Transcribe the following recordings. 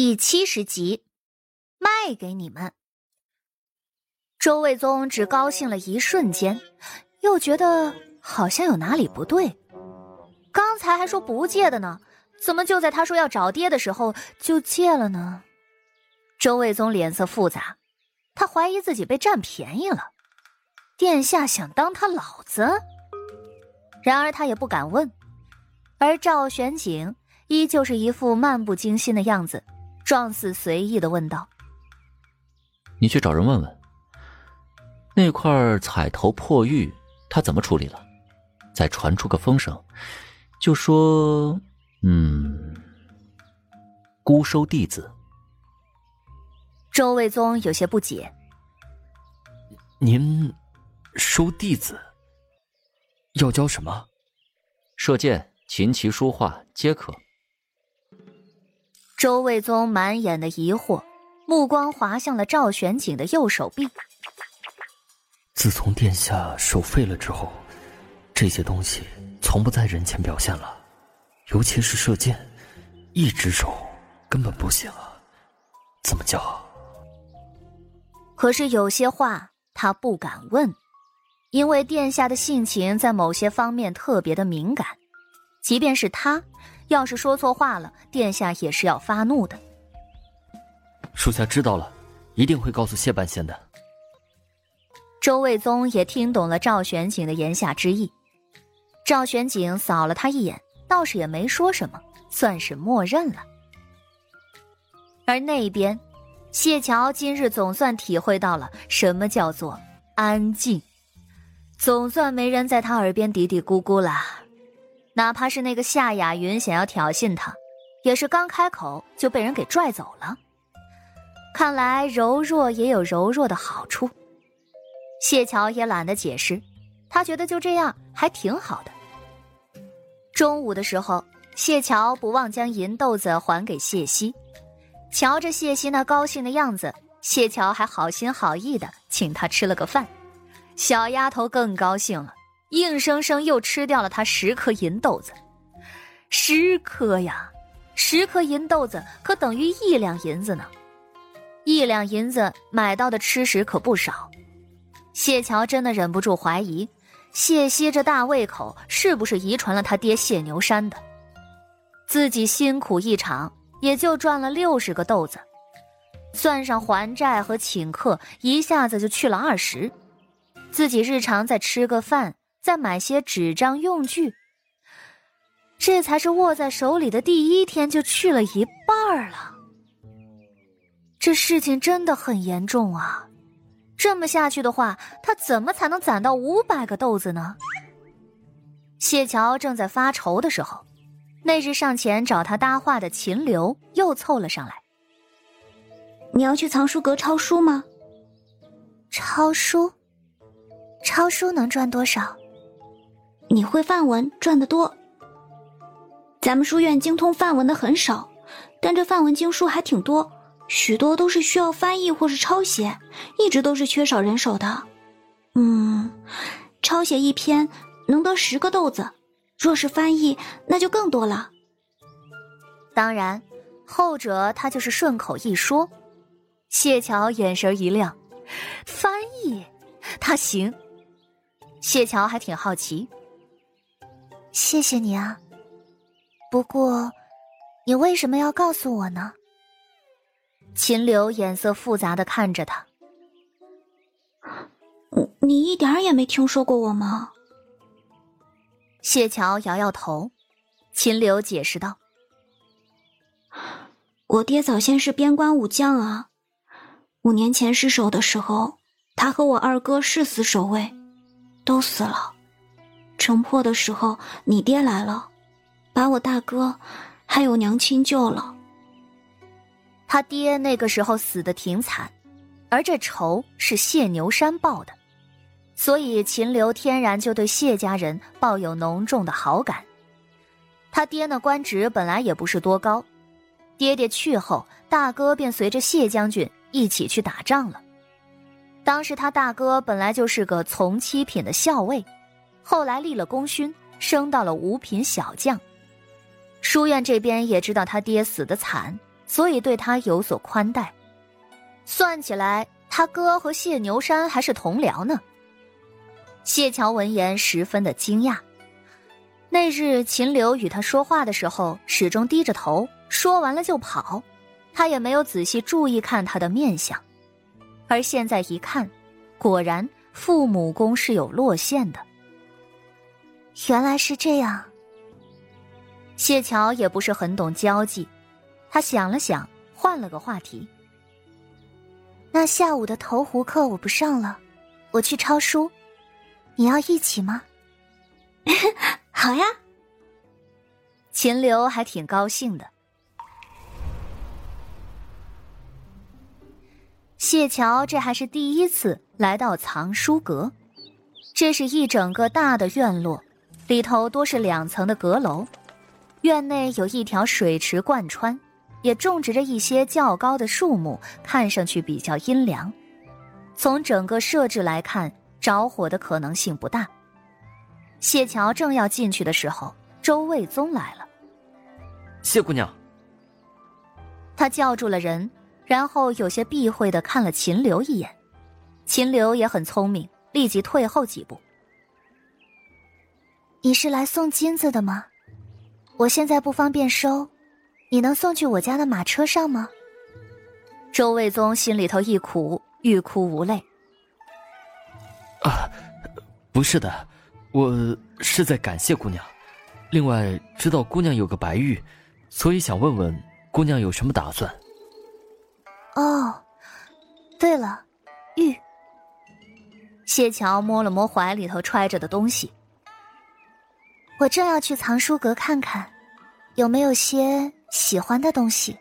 第七十集，卖给你们。周卫宗只高兴了一瞬间，又觉得好像有哪里不对。刚才还说不借的呢，怎么就在他说要找爹的时候就借了呢？周卫宗脸色复杂，他怀疑自己被占便宜了。殿下想当他老子？然而他也不敢问。而赵玄景依旧是一副漫不经心的样子。状似随意的问道：“你去找人问问，那块彩头破玉他怎么处理了？再传出个风声，就说，嗯，孤收弟子。”周卫宗有些不解：“您收弟子，要教什么？射箭、琴棋书画皆可。”周卫宗满眼的疑惑，目光滑向了赵玄景的右手臂。自从殿下手废了之后，这些东西从不在人前表现了，尤其是射箭，一只手根本不行啊！怎么教？可是有些话他不敢问，因为殿下的性情在某些方面特别的敏感，即便是他。要是说错话了，殿下也是要发怒的。属下知道了，一定会告诉谢半仙的。周卫宗也听懂了赵玄景的言下之意，赵玄景扫了他一眼，倒是也没说什么，算是默认了。而那边，谢桥今日总算体会到了什么叫做安静，总算没人在他耳边嘀嘀咕咕了。哪怕是那个夏雅云想要挑衅他，也是刚开口就被人给拽走了。看来柔弱也有柔弱的好处。谢桥也懒得解释，他觉得就这样还挺好的。中午的时候，谢桥不忘将银豆子还给谢希，瞧着谢希那高兴的样子，谢桥还好心好意的请他吃了个饭，小丫头更高兴了。硬生生又吃掉了他十颗银豆子，十颗呀，十颗银豆子可等于一两银子呢。一两银子买到的吃食可不少。谢桥真的忍不住怀疑，谢希这大胃口是不是遗传了他爹谢牛山的？自己辛苦一场，也就赚了六十个豆子，算上还债和请客，一下子就去了二十。自己日常再吃个饭。再买些纸张用具，这才是握在手里的第一天就去了一半了。这事情真的很严重啊！这么下去的话，他怎么才能攒到五百个豆子呢？谢桥正在发愁的时候，那日上前找他搭话的秦流又凑了上来：“你要去藏书阁抄书吗？抄书？抄书能赚多少？”你会范文赚得多。咱们书院精通范文的很少，但这范文经书还挺多，许多都是需要翻译或是抄写，一直都是缺少人手的。嗯，抄写一篇能得十个豆子，若是翻译，那就更多了。当然，后者他就是顺口一说。谢桥眼神一亮，翻译，他行。谢桥还挺好奇。谢谢你啊，不过，你为什么要告诉我呢？秦柳眼色复杂的看着他，你你一点也没听说过我吗？谢桥摇摇头，秦柳解释道：“我爹早先是边关武将啊，五年前失守的时候，他和我二哥誓死守卫，都死了。”城破的时候，你爹来了，把我大哥还有娘亲救了。他爹那个时候死的挺惨，而这仇是谢牛山报的，所以秦流天然就对谢家人抱有浓重的好感。他爹那官职本来也不是多高，爹爹去后，大哥便随着谢将军一起去打仗了。当时他大哥本来就是个从七品的校尉。后来立了功勋，升到了五品小将。书院这边也知道他爹死的惨，所以对他有所宽待。算起来，他哥和谢牛山还是同僚呢。谢桥闻言十分的惊讶。那日秦柳与他说话的时候，始终低着头，说完了就跑，他也没有仔细注意看他的面相。而现在一看，果然父母宫是有落线的。原来是这样。谢桥也不是很懂交际，他想了想，换了个话题。那下午的投壶课我不上了，我去抄书，你要一起吗？好呀。秦流还挺高兴的。谢桥这还是第一次来到藏书阁，这是一整个大的院落，里头多是两层的阁楼，院内有一条水池贯穿。也种植着一些较高的树木，看上去比较阴凉。从整个设置来看，着火的可能性不大。谢桥正要进去的时候，周卫宗来了。谢姑娘，他叫住了人，然后有些避讳的看了秦流一眼。秦流也很聪明，立即退后几步。你是来送金子的吗？我现在不方便收。你能送去我家的马车上吗？周卫宗心里头一苦，欲哭无泪。啊，不是的，我是在感谢姑娘。另外，知道姑娘有个白玉，所以想问问姑娘有什么打算。哦，对了，玉。谢桥摸了摸怀里头揣着的东西，我正要去藏书阁看看，有没有些。喜欢的东西，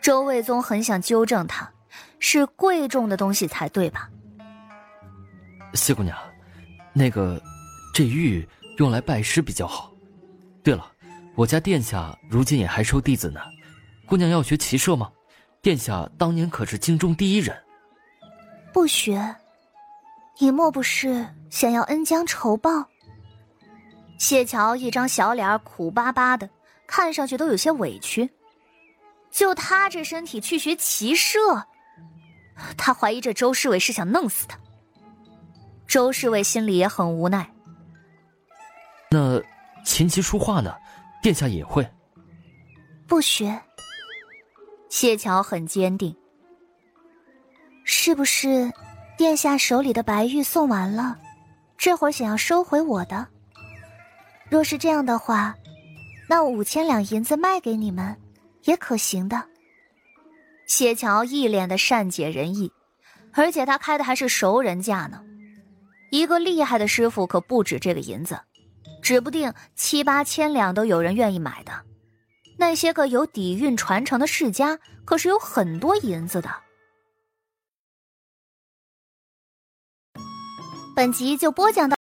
周卫宗很想纠正他，是贵重的东西才对吧？谢姑娘，那个，这玉用来拜师比较好。对了，我家殿下如今也还收弟子呢，姑娘要学骑射吗？殿下当年可是京中第一人。不学，你莫不是想要恩将仇报？谢桥一张小脸苦巴巴的。看上去都有些委屈，就他这身体去学骑射，他怀疑这周侍卫是想弄死他。周侍卫心里也很无奈。那琴棋书画呢？殿下也会？不学。谢桥很坚定。是不是殿下手里的白玉送完了，这会儿想要收回我的？若是这样的话。那五千两银子卖给你们，也可行的。谢桥一脸的善解人意，而且他开的还是熟人价呢。一个厉害的师傅可不止这个银子，指不定七八千两都有人愿意买的。那些个有底蕴传承的世家，可是有很多银子的。本集就播讲到。